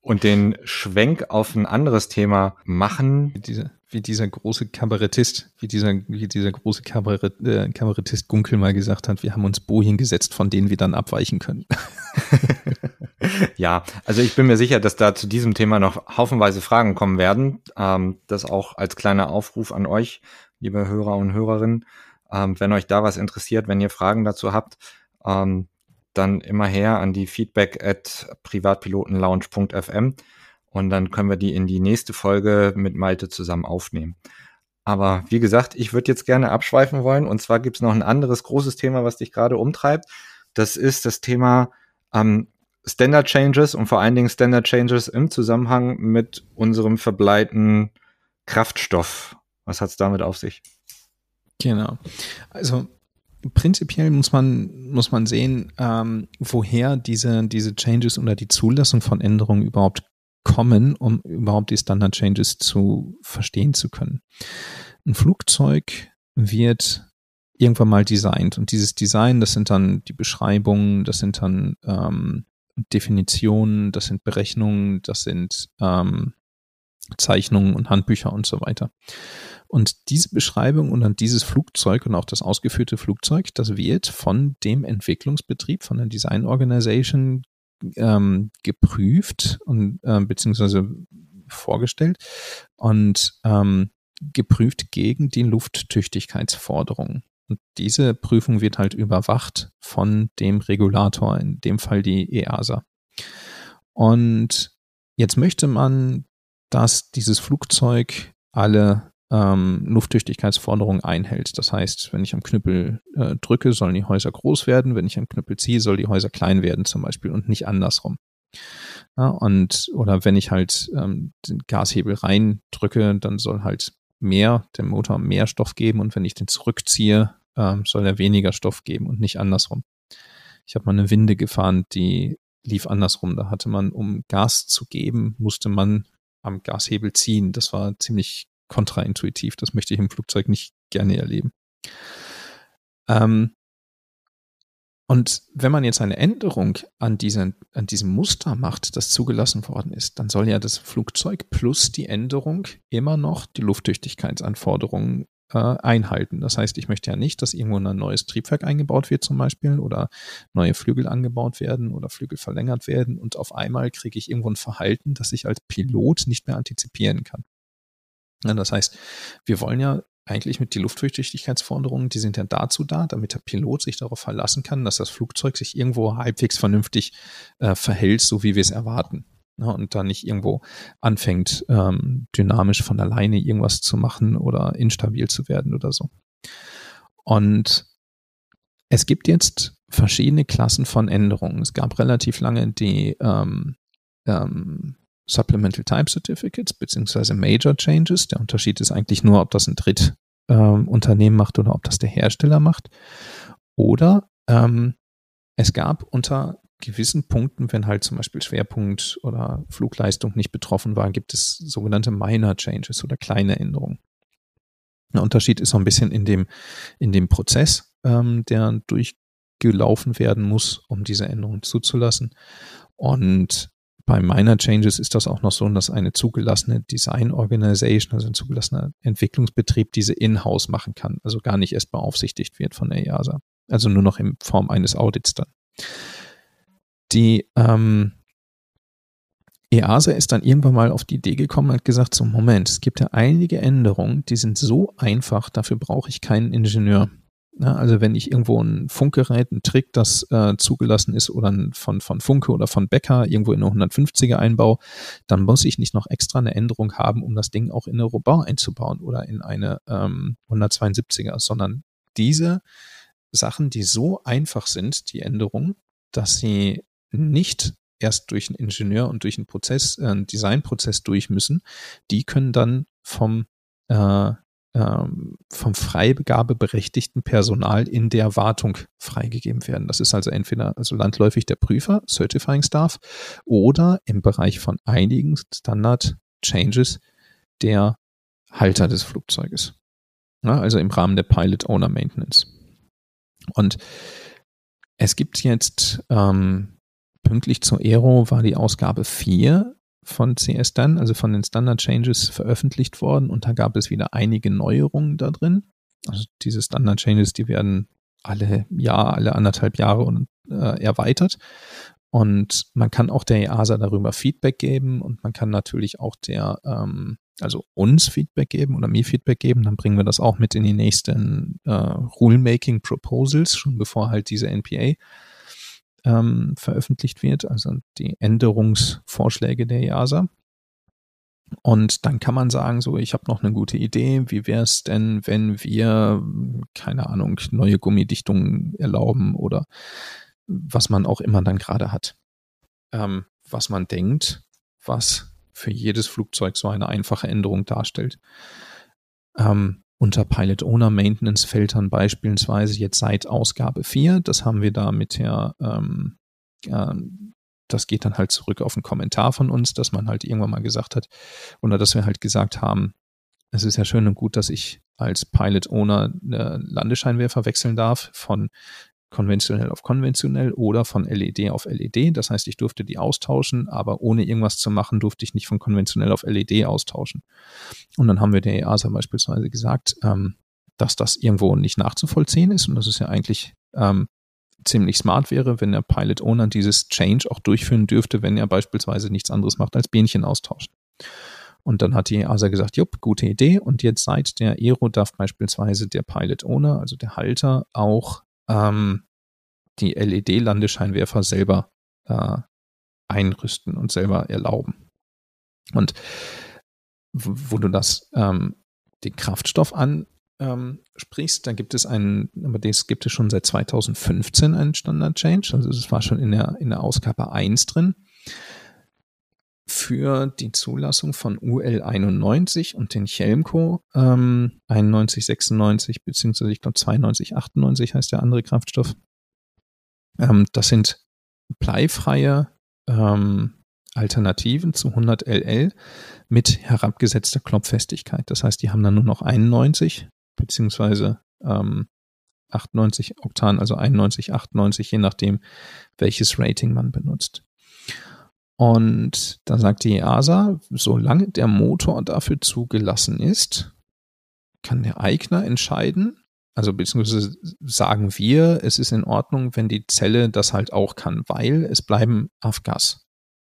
und den Schwenk auf ein anderes Thema machen. Diese, wie dieser große Kabarettist, wie dieser, wie dieser große Kabarett, äh, Kabarettist Gunkel mal gesagt hat, wir haben uns Bojen gesetzt, von denen wir dann abweichen können. ja, also ich bin mir sicher, dass da zu diesem Thema noch haufenweise Fragen kommen werden. Ähm, das auch als kleiner Aufruf an euch, liebe Hörer und Hörerinnen. Ähm, wenn euch da was interessiert, wenn ihr Fragen dazu habt, ähm, dann immer her an die feedback at privatpilotenlounge.fm und dann können wir die in die nächste Folge mit Malte zusammen aufnehmen. Aber wie gesagt, ich würde jetzt gerne abschweifen wollen und zwar gibt es noch ein anderes großes Thema, was dich gerade umtreibt. Das ist das Thema ähm, Standard Changes und vor allen Dingen Standard Changes im Zusammenhang mit unserem verbleiten Kraftstoff. Was hat es damit auf sich? Genau. Also prinzipiell muss man, muss man sehen, ähm, woher diese, diese Changes oder die Zulassung von Änderungen überhaupt kommen, um überhaupt die Standard Changes zu verstehen zu können. Ein Flugzeug wird irgendwann mal designt und dieses Design, das sind dann die Beschreibungen, das sind dann ähm, Definitionen, das sind Berechnungen, das sind ähm, Zeichnungen und Handbücher und so weiter. Und diese Beschreibung und dann dieses Flugzeug und auch das ausgeführte Flugzeug, das wird von dem Entwicklungsbetrieb, von der Design Organization ähm, geprüft und äh, beziehungsweise vorgestellt und ähm, geprüft gegen die Lufttüchtigkeitsforderungen. Und diese Prüfung wird halt überwacht von dem Regulator, in dem Fall die EASA. Und jetzt möchte man, dass dieses Flugzeug alle ähm, Lufttüchtigkeitsforderungen einhält. Das heißt, wenn ich am Knüppel äh, drücke, sollen die Häuser groß werden, wenn ich am Knüppel ziehe, soll die Häuser klein werden zum Beispiel und nicht andersrum. Ja, und oder wenn ich halt ähm, den Gashebel reindrücke, dann soll halt mehr, der Motor mehr Stoff geben und wenn ich den zurückziehe, ähm, soll er weniger Stoff geben und nicht andersrum. Ich habe mal eine Winde gefahren, die lief andersrum. Da hatte man, um Gas zu geben, musste man am Gashebel ziehen. Das war ziemlich kontraintuitiv. Das möchte ich im Flugzeug nicht gerne erleben. Ähm, und wenn man jetzt eine Änderung an, diesen, an diesem Muster macht, das zugelassen worden ist, dann soll ja das Flugzeug plus die Änderung immer noch die Lufttüchtigkeitsanforderungen äh, einhalten. Das heißt, ich möchte ja nicht, dass irgendwo ein neues Triebwerk eingebaut wird zum Beispiel oder neue Flügel angebaut werden oder Flügel verlängert werden und auf einmal kriege ich irgendwo ein Verhalten, das ich als Pilot nicht mehr antizipieren kann. Ja, das heißt, wir wollen ja eigentlich mit die Luftfeuchtigkeitsforderungen, die sind ja dazu da, damit der Pilot sich darauf verlassen kann, dass das Flugzeug sich irgendwo halbwegs vernünftig äh, verhält, so wie wir es erwarten. Ja, und da nicht irgendwo anfängt, ähm, dynamisch von alleine irgendwas zu machen oder instabil zu werden oder so. Und es gibt jetzt verschiedene Klassen von Änderungen. Es gab relativ lange die ähm, ähm, Supplemental Type Certificates beziehungsweise Major Changes. Der Unterschied ist eigentlich nur, ob das ein Drittunternehmen ähm, macht oder ob das der Hersteller macht. Oder ähm, es gab unter gewissen Punkten, wenn halt zum Beispiel Schwerpunkt oder Flugleistung nicht betroffen war, gibt es sogenannte Minor Changes oder kleine Änderungen. Der Unterschied ist so ein bisschen in dem, in dem Prozess, ähm, der durchgelaufen werden muss, um diese Änderungen zuzulassen. Und bei Minor Changes ist das auch noch so, dass eine zugelassene Design Organization, also ein zugelassener Entwicklungsbetrieb, diese in-house machen kann, also gar nicht erst beaufsichtigt wird von der EASA. Also nur noch in Form eines Audits dann. Die ähm, EASA ist dann irgendwann mal auf die Idee gekommen und hat gesagt, so Moment, es gibt ja einige Änderungen, die sind so einfach, dafür brauche ich keinen Ingenieur. Ja, also wenn ich irgendwo ein Funkgerät, ein Trick, das äh, zugelassen ist oder von, von Funke oder von Becker irgendwo in eine 150er einbaue, dann muss ich nicht noch extra eine Änderung haben, um das Ding auch in eine Robot einzubauen oder in eine ähm, 172er, sondern diese Sachen, die so einfach sind, die Änderungen, dass sie nicht erst durch einen Ingenieur und durch einen Prozess, äh, einen Designprozess durch müssen, die können dann vom äh, ähm, vom freigabeberechtigten Personal in der Wartung freigegeben werden. Das ist also entweder also landläufig der Prüfer, Certifying Staff, oder im Bereich von einigen Standard Changes der Halter des Flugzeuges. Ja, also im Rahmen der Pilot Owner Maintenance. Und es gibt jetzt ähm, pünktlich zur Aero war die Ausgabe 4 von CS dann, also von den Standard Changes veröffentlicht worden und da gab es wieder einige Neuerungen da drin. Also diese Standard Changes, die werden alle Jahr, alle anderthalb Jahre und, äh, erweitert. Und man kann auch der EASA darüber Feedback geben und man kann natürlich auch der, ähm, also uns Feedback geben oder mir Feedback geben. Dann bringen wir das auch mit in die nächsten äh, Rulemaking Proposals, schon bevor halt diese NPA ähm, veröffentlicht wird, also die Änderungsvorschläge der EASA. Und dann kann man sagen, so, ich habe noch eine gute Idee. Wie wäre es denn, wenn wir, keine Ahnung, neue Gummidichtungen erlauben oder was man auch immer dann gerade hat. Ähm, was man denkt, was für jedes Flugzeug so eine einfache Änderung darstellt. Ähm, unter Pilot Owner Maintenance Filtern beispielsweise jetzt seit Ausgabe 4. Das haben wir da mit der, ähm, äh, das geht dann halt zurück auf einen Kommentar von uns, dass man halt irgendwann mal gesagt hat, oder dass wir halt gesagt haben, es ist ja schön und gut, dass ich als Pilot Owner Landescheinwerfer wechseln darf von konventionell auf konventionell oder von LED auf LED. Das heißt, ich durfte die austauschen, aber ohne irgendwas zu machen, durfte ich nicht von konventionell auf LED austauschen. Und dann haben wir der EASA beispielsweise gesagt, ähm, dass das irgendwo nicht nachzuvollziehen ist und dass es ja eigentlich ähm, ziemlich smart wäre, wenn der Pilot Owner dieses Change auch durchführen dürfte, wenn er beispielsweise nichts anderes macht als Bähnchen austauschen. Und dann hat die EASA gesagt, jupp, gute Idee. Und jetzt seit der Aero darf beispielsweise der Pilot Owner, also der Halter, auch ähm, die LED-Landescheinwerfer selber äh, einrüsten und selber erlauben. Und wo du das, ähm, den Kraftstoff ansprichst, ähm, da gibt es einen, aber das gibt es schon seit 2015 einen Standard Change, also das war schon in der, in der Ausgabe 1 drin für die Zulassung von UL 91 und den Chelmco ähm, 91, 96 beziehungsweise ich glaube 92, 98 heißt der andere Kraftstoff. Ähm, das sind bleifreie ähm, Alternativen zu 100 LL mit herabgesetzter Klopffestigkeit. Das heißt, die haben dann nur noch 91 beziehungsweise ähm, 98 Oktan, also 91, 98, je nachdem, welches Rating man benutzt. Und da sagt die EASA, solange der Motor dafür zugelassen ist, kann der Eigner entscheiden, also beziehungsweise sagen wir, es ist in Ordnung, wenn die Zelle das halt auch kann, weil es bleiben Afgas.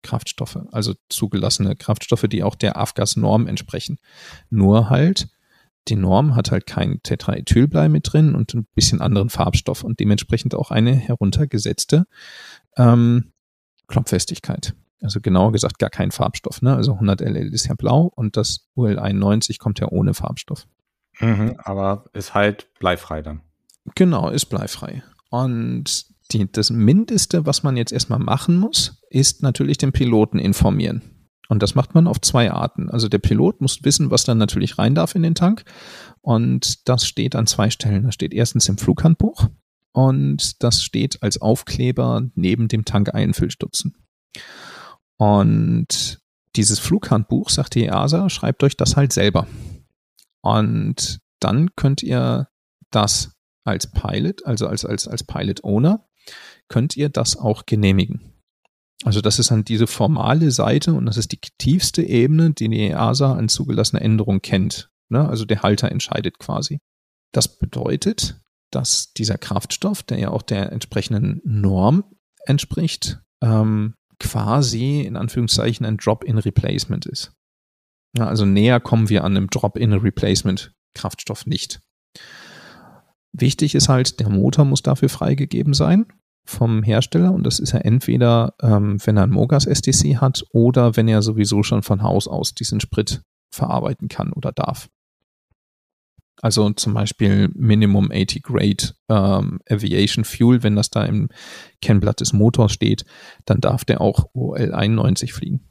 Kraftstoffe, also zugelassene Kraftstoffe, die auch der Afgas-Norm entsprechen. Nur halt, die Norm hat halt kein Tetraethylblei mit drin und ein bisschen anderen Farbstoff und dementsprechend auch eine heruntergesetzte ähm, Klopffestigkeit. Also genauer gesagt gar kein Farbstoff. Ne? Also 100 LL ist ja blau und das UL 91 kommt ja ohne Farbstoff. Mhm, aber ist halt bleifrei dann. Genau, ist bleifrei. Und die, das Mindeste, was man jetzt erstmal machen muss, ist natürlich den Piloten informieren. Und das macht man auf zwei Arten. Also der Pilot muss wissen, was dann natürlich rein darf in den Tank. Und das steht an zwei Stellen. Das steht erstens im Flughandbuch und das steht als Aufkleber neben dem Tankeinfüllstutzen. Und dieses Flughandbuch, sagt die EASA, schreibt euch das halt selber. Und dann könnt ihr das als Pilot, also als, als, als Pilot Owner, könnt ihr das auch genehmigen. Also das ist dann diese formale Seite und das ist die tiefste Ebene, die die EASA an zugelassener Änderung kennt. Ne? Also der Halter entscheidet quasi. Das bedeutet, dass dieser Kraftstoff, der ja auch der entsprechenden Norm entspricht, ähm, quasi in Anführungszeichen ein Drop-in-Replacement ist. Ja, also näher kommen wir an einem Drop-in-Replacement-Kraftstoff nicht. Wichtig ist halt, der Motor muss dafür freigegeben sein vom Hersteller und das ist er entweder, ähm, wenn er ein Mogas STC hat oder wenn er sowieso schon von Haus aus diesen Sprit verarbeiten kann oder darf. Also zum Beispiel Minimum 80 Grade ähm, Aviation Fuel, wenn das da im Kennblatt des Motors steht, dann darf der auch OL 91 fliegen.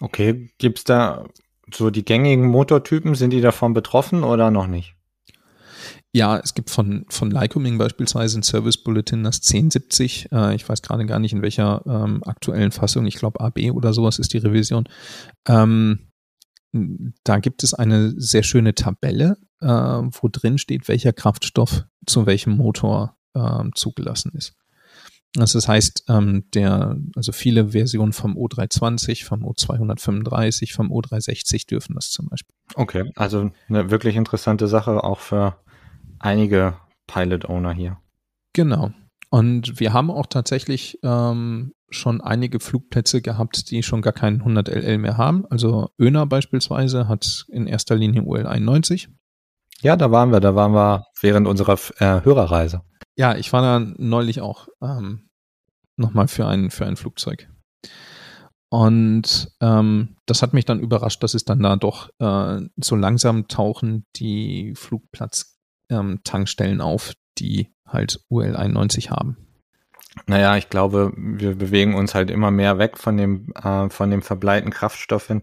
Okay, gibt's da so die gängigen Motortypen, sind die davon betroffen oder noch nicht? Ja, es gibt von, von Lycoming beispielsweise ein Service Bulletin, das 1070. Äh, ich weiß gerade gar nicht, in welcher ähm, aktuellen Fassung. Ich glaube, AB oder sowas ist die Revision. Ähm, da gibt es eine sehr schöne Tabelle, äh, wo drin steht, welcher Kraftstoff zu welchem Motor äh, zugelassen ist. Also das heißt, ähm, der, also viele Versionen vom O320, vom O235, vom O360 dürfen das zum Beispiel. Okay, also eine wirklich interessante Sache auch für einige Pilot-Owner hier. Genau. Und wir haben auch tatsächlich ähm, schon einige Flugplätze gehabt, die schon gar keinen 100 LL mehr haben. Also Öner beispielsweise hat in erster Linie UL 91. Ja, da waren wir, da waren wir während unserer äh, Hörerreise. Ja, ich war da neulich auch ähm, nochmal für ein, für ein Flugzeug. Und ähm, das hat mich dann überrascht, dass es dann da doch äh, so langsam tauchen die Flugplatz-Tankstellen ähm, auf, die halt UL 91 haben. Naja, ich glaube, wir bewegen uns halt immer mehr weg von dem, äh, von dem verbleiten Kraftstoff hin.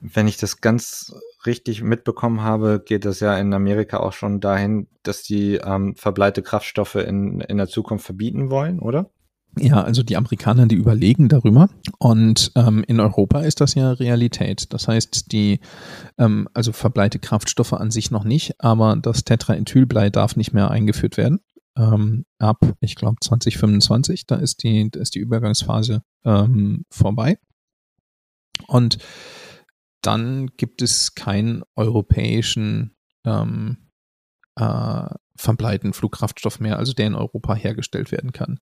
Wenn ich das ganz richtig mitbekommen habe, geht das ja in Amerika auch schon dahin, dass die ähm, verbleite Kraftstoffe in, in der Zukunft verbieten wollen, oder? Ja, also die Amerikaner, die überlegen darüber. Und ähm, in Europa ist das ja Realität. Das heißt, die, ähm, also verbleite Kraftstoffe an sich noch nicht, aber das Tetraethylblei darf nicht mehr eingeführt werden. Ähm, ab, ich glaube, 2025, da ist die, da ist die Übergangsphase ähm, vorbei. Und dann gibt es keinen europäischen ähm, äh, verbleiten Flugkraftstoff mehr, also der in Europa hergestellt werden kann.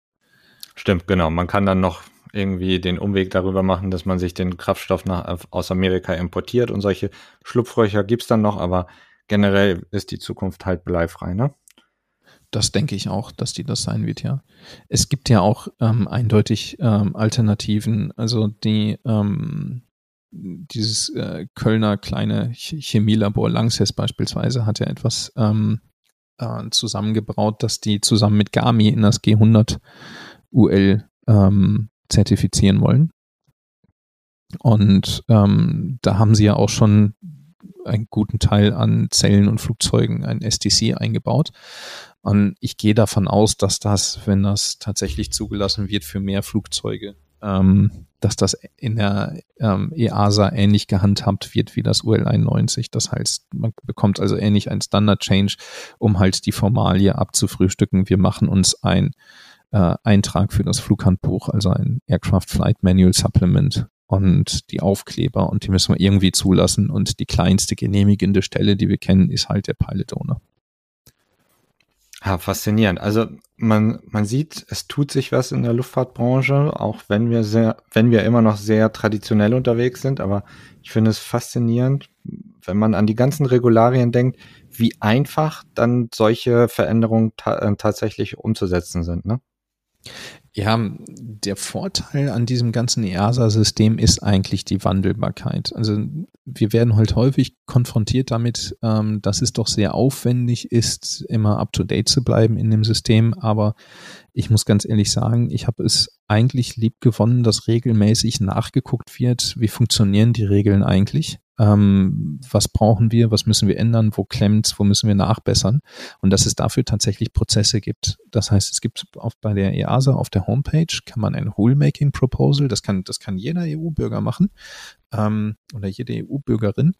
Stimmt, genau. Man kann dann noch irgendwie den Umweg darüber machen, dass man sich den Kraftstoff nach, aus Amerika importiert und solche Schlupfröcher gibt's dann noch, aber generell ist die Zukunft halt bleifrei, ne? Das denke ich auch, dass die das sein wird, ja. Es gibt ja auch ähm, eindeutig ähm, Alternativen. Also die ähm, dieses äh, Kölner kleine Chemielabor Lanxess beispielsweise hat ja etwas ähm, äh, zusammengebraut, dass die zusammen mit Gami in das G100 UL ähm, zertifizieren wollen. Und ähm, da haben sie ja auch schon einen guten Teil an Zellen und Flugzeugen ein STC eingebaut. Und ich gehe davon aus, dass das, wenn das tatsächlich zugelassen wird für mehr Flugzeuge, ähm, dass das in der ähm, EASA ähnlich gehandhabt wird wie das UL 91. Das heißt, man bekommt also ähnlich ein Standard Change, um halt die Formalie abzufrühstücken. Wir machen uns ein äh, Eintrag für das Flughandbuch, also ein Aircraft Flight Manual Supplement und die Aufkleber und die müssen wir irgendwie zulassen und die kleinste genehmigende Stelle, die wir kennen, ist halt der Pilot Owner. Ja, faszinierend. Also man, man sieht, es tut sich was in der Luftfahrtbranche, auch wenn wir sehr, wenn wir immer noch sehr traditionell unterwegs sind, aber ich finde es faszinierend, wenn man an die ganzen Regularien denkt, wie einfach dann solche Veränderungen ta äh, tatsächlich umzusetzen sind, ne? Ja, der Vorteil an diesem ganzen EASA-System ist eigentlich die Wandelbarkeit. Also wir werden halt häufig konfrontiert damit, ähm, dass es doch sehr aufwendig ist, immer up-to-date zu bleiben in dem System. Aber ich muss ganz ehrlich sagen, ich habe es eigentlich lieb gewonnen, dass regelmäßig nachgeguckt wird, wie funktionieren die Regeln eigentlich ähm, was brauchen wir, was müssen wir ändern, wo klemmt's, wo müssen wir nachbessern? Und dass es dafür tatsächlich Prozesse gibt. Das heißt, es gibt auch bei der EASA auf der Homepage kann man ein Rulemaking Proposal, das kann, das kann jeder EU-Bürger machen ähm, oder jede EU-Bürgerin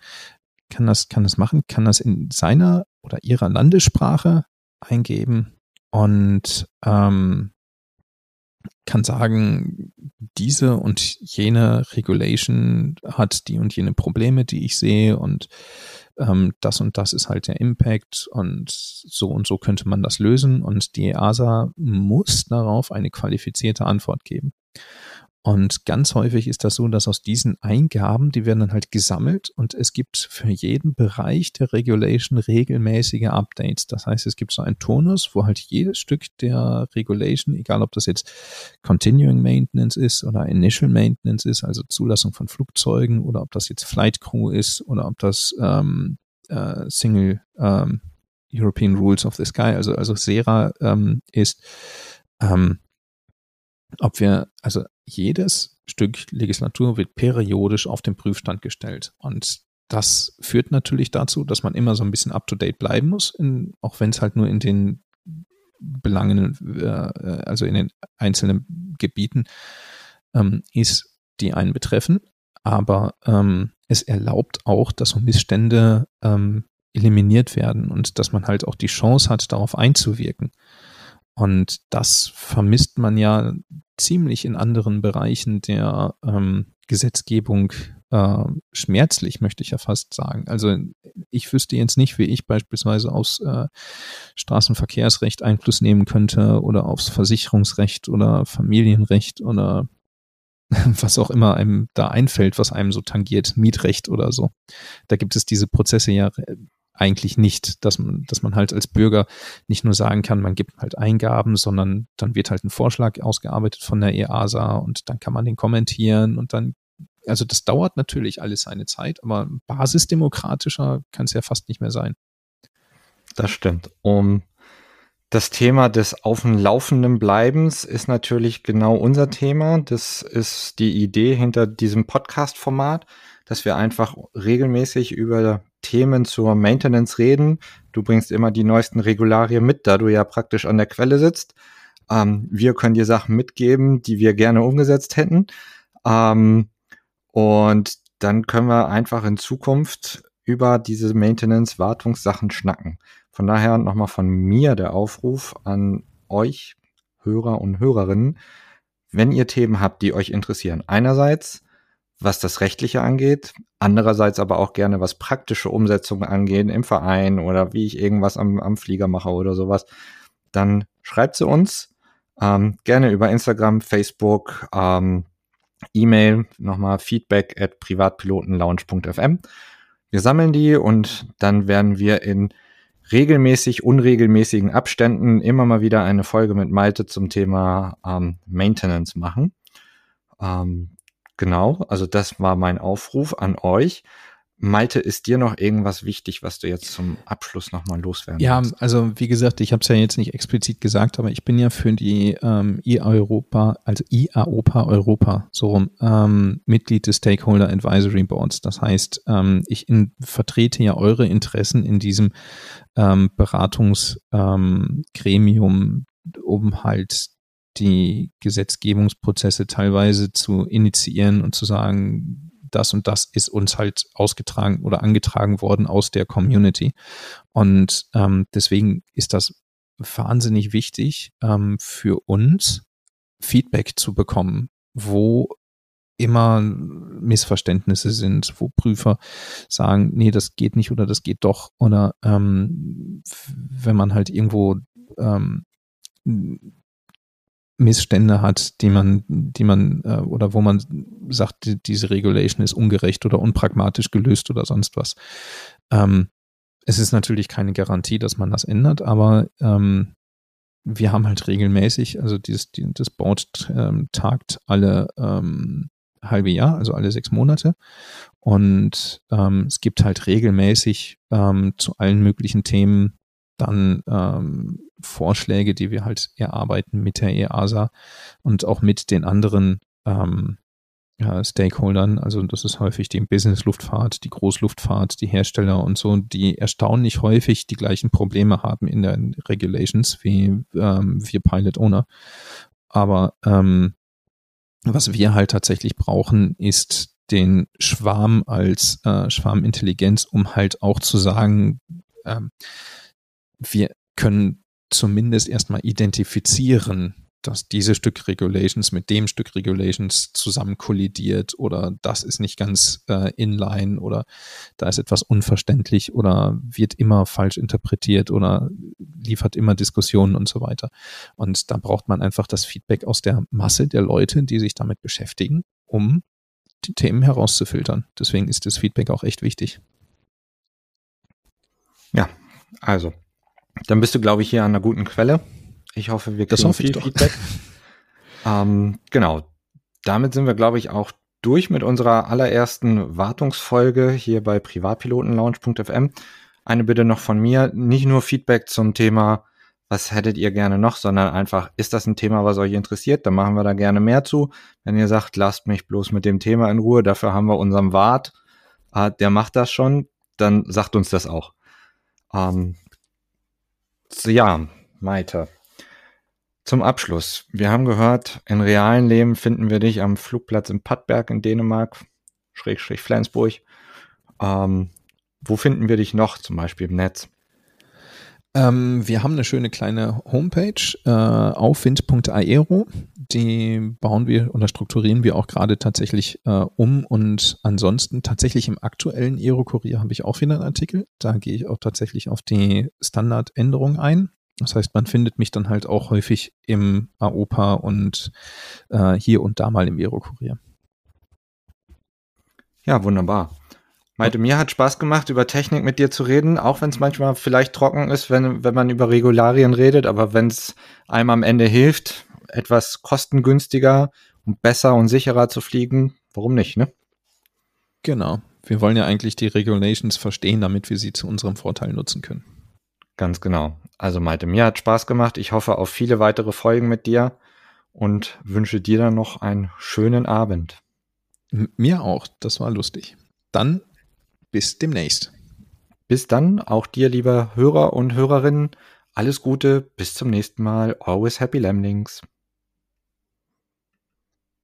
kann das, kann das machen, kann das in seiner oder ihrer Landessprache eingeben und ähm, kann sagen, diese und jene Regulation hat die und jene Probleme, die ich sehe und ähm, das und das ist halt der Impact und so und so könnte man das lösen und die EASA muss darauf eine qualifizierte Antwort geben. Und ganz häufig ist das so, dass aus diesen Eingaben, die werden dann halt gesammelt und es gibt für jeden Bereich der Regulation regelmäßige Updates. Das heißt, es gibt so einen Turnus, wo halt jedes Stück der Regulation, egal ob das jetzt Continuing Maintenance ist oder Initial Maintenance ist, also Zulassung von Flugzeugen oder ob das jetzt Flight Crew ist oder ob das ähm, äh, Single ähm, European Rules of the Sky, also, also SERA ähm, ist, ähm, ob wir, also jedes Stück Legislatur wird periodisch auf den Prüfstand gestellt. Und das führt natürlich dazu, dass man immer so ein bisschen up-to-date bleiben muss, in, auch wenn es halt nur in den Belangen, äh, also in den einzelnen Gebieten ähm, ist, die einen betreffen. Aber ähm, es erlaubt auch, dass so Missstände ähm, eliminiert werden und dass man halt auch die Chance hat, darauf einzuwirken. Und das vermisst man ja ziemlich in anderen Bereichen der ähm, Gesetzgebung äh, schmerzlich, möchte ich ja fast sagen. Also ich wüsste jetzt nicht, wie ich beispielsweise aufs äh, Straßenverkehrsrecht Einfluss nehmen könnte oder aufs Versicherungsrecht oder Familienrecht oder was auch immer einem da einfällt, was einem so tangiert, Mietrecht oder so. Da gibt es diese Prozesse ja eigentlich nicht, dass man, dass man halt als Bürger nicht nur sagen kann, man gibt halt Eingaben, sondern dann wird halt ein Vorschlag ausgearbeitet von der EASA und dann kann man den kommentieren und dann, also das dauert natürlich alles seine Zeit, aber basisdemokratischer kann es ja fast nicht mehr sein. Das stimmt. Um das Thema des auf dem Laufenden Bleibens ist natürlich genau unser Thema. Das ist die Idee hinter diesem Podcast-Format, dass wir einfach regelmäßig über Themen zur Maintenance reden. Du bringst immer die neuesten Regularien mit, da du ja praktisch an der Quelle sitzt. Ähm, wir können dir Sachen mitgeben, die wir gerne umgesetzt hätten. Ähm, und dann können wir einfach in Zukunft über diese Maintenance-Wartungssachen schnacken. Von daher nochmal von mir der Aufruf an euch, Hörer und Hörerinnen, wenn ihr Themen habt, die euch interessieren. Einerseits was das Rechtliche angeht, andererseits aber auch gerne was praktische Umsetzungen angeht im Verein oder wie ich irgendwas am, am Flieger mache oder sowas, dann schreibt sie uns ähm, gerne über Instagram, Facebook, ähm, E-Mail, nochmal feedback at privatpilotenlounge.fm. Wir sammeln die und dann werden wir in regelmäßig, unregelmäßigen Abständen immer mal wieder eine Folge mit Malte zum Thema ähm, Maintenance machen. Ähm, Genau, also das war mein Aufruf an euch. Malte, ist dir noch irgendwas wichtig, was du jetzt zum Abschluss nochmal loswerden Ja, willst? also wie gesagt, ich habe es ja jetzt nicht explizit gesagt, aber ich bin ja für die ähm, I-Europa, also IAOPA Europa, so rum, ähm, Mitglied des Stakeholder Advisory Boards. Das heißt, ähm, ich in, vertrete ja eure Interessen in diesem ähm, Beratungsgremium, ähm, um halt die Gesetzgebungsprozesse teilweise zu initiieren und zu sagen, das und das ist uns halt ausgetragen oder angetragen worden aus der Community. Und ähm, deswegen ist das wahnsinnig wichtig ähm, für uns, Feedback zu bekommen, wo immer Missverständnisse sind, wo Prüfer sagen, nee, das geht nicht oder das geht doch. Oder ähm, wenn man halt irgendwo ähm, Missstände hat, die man, die man, äh, oder wo man sagt, die, diese Regulation ist ungerecht oder unpragmatisch gelöst oder sonst was. Ähm, es ist natürlich keine Garantie, dass man das ändert, aber ähm, wir haben halt regelmäßig, also dieses, die, das Board ähm, tagt alle ähm, halbe Jahr, also alle sechs Monate. Und ähm, es gibt halt regelmäßig ähm, zu allen möglichen Themen dann ähm, Vorschläge, die wir halt erarbeiten mit der EASA und auch mit den anderen ähm, ja, Stakeholdern. Also das ist häufig die Business-Luftfahrt, die Großluftfahrt, die Hersteller und so, die erstaunlich häufig die gleichen Probleme haben in den Regulations wie ähm, wir Pilot Owner. Aber ähm, was wir halt tatsächlich brauchen, ist den Schwarm als äh, Schwarmintelligenz, um halt auch zu sagen, ähm, wir können zumindest erstmal identifizieren, dass dieses Stück Regulations mit dem Stück Regulations zusammen kollidiert oder das ist nicht ganz äh, inline oder da ist etwas unverständlich oder wird immer falsch interpretiert oder liefert immer Diskussionen und so weiter. Und da braucht man einfach das Feedback aus der Masse der Leute, die sich damit beschäftigen, um die Themen herauszufiltern. Deswegen ist das Feedback auch echt wichtig. Ja, also dann bist du, glaube ich, hier an einer guten Quelle. Ich hoffe, wir kriegen viel Feedback. ähm, genau. Damit sind wir, glaube ich, auch durch mit unserer allerersten Wartungsfolge hier bei privatpilotenlaunch.fm. Eine Bitte noch von mir, nicht nur Feedback zum Thema, was hättet ihr gerne noch, sondern einfach, ist das ein Thema, was euch interessiert? Dann machen wir da gerne mehr zu. Wenn ihr sagt, lasst mich bloß mit dem Thema in Ruhe, dafür haben wir unseren Wart, äh, der macht das schon, dann sagt uns das auch. Ähm, ja, Maite. Zum Abschluss. Wir haben gehört, in realen Leben finden wir dich am Flugplatz in Padberg in Dänemark, Schrägstrich Flensburg. Ähm, wo finden wir dich noch, zum Beispiel im Netz? Ähm, wir haben eine schöne kleine Homepage äh, auf wind.aero. Die bauen wir oder strukturieren wir auch gerade tatsächlich äh, um. Und ansonsten tatsächlich im aktuellen Aero-Kurier habe ich auch wieder einen Artikel. Da gehe ich auch tatsächlich auf die Standardänderung ein. Das heißt, man findet mich dann halt auch häufig im AOPA und äh, hier und da mal im Aero-Kurier. Ja, wunderbar. Malte, mir hat Spaß gemacht, über Technik mit dir zu reden, auch wenn es manchmal vielleicht trocken ist, wenn, wenn man über Regularien redet, aber wenn es einem am Ende hilft, etwas kostengünstiger und besser und sicherer zu fliegen, warum nicht, ne? Genau. Wir wollen ja eigentlich die Regulations verstehen, damit wir sie zu unserem Vorteil nutzen können. Ganz genau. Also Malte, mir hat Spaß gemacht. Ich hoffe auf viele weitere Folgen mit dir und wünsche dir dann noch einen schönen Abend. M mir auch. Das war lustig. Dann bis demnächst. Bis dann, auch dir, lieber Hörer und Hörerinnen, alles Gute, bis zum nächsten Mal. Always Happy Lemlings.